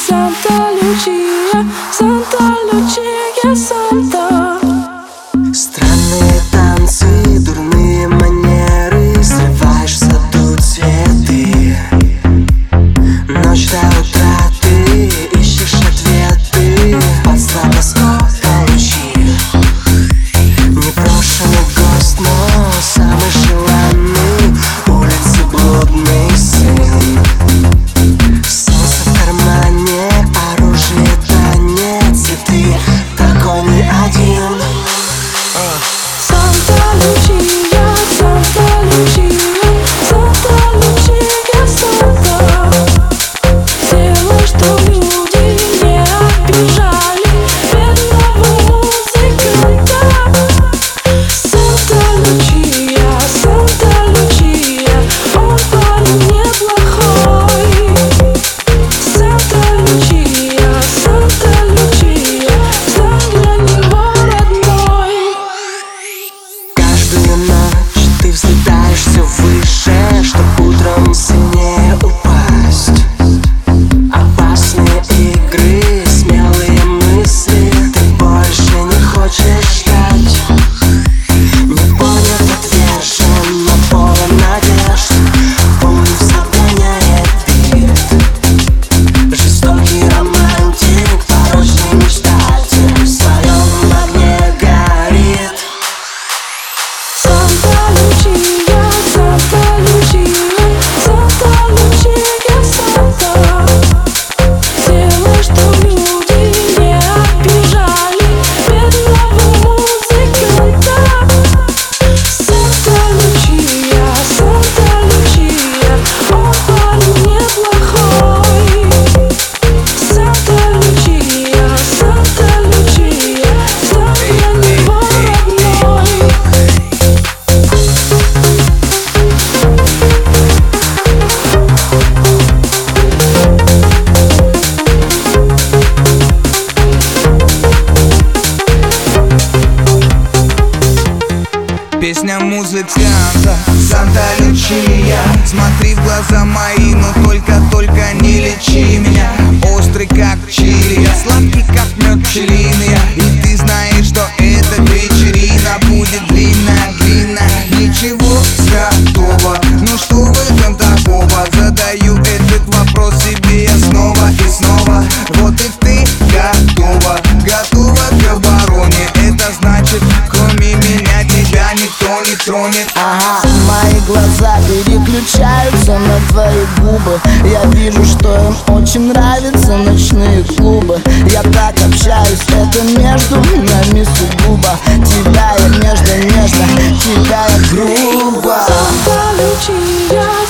Santa Lucia, Santa Lucia. глаза мои, но только-только не лечи меня. Острый как Мои глаза переключаются на твои губы. Я вижу, что им очень нравятся ночные клубы. Я так общаюсь, это между нами сугубо. Тебя я нежно-нежно, тебя я грубо. Заполучи я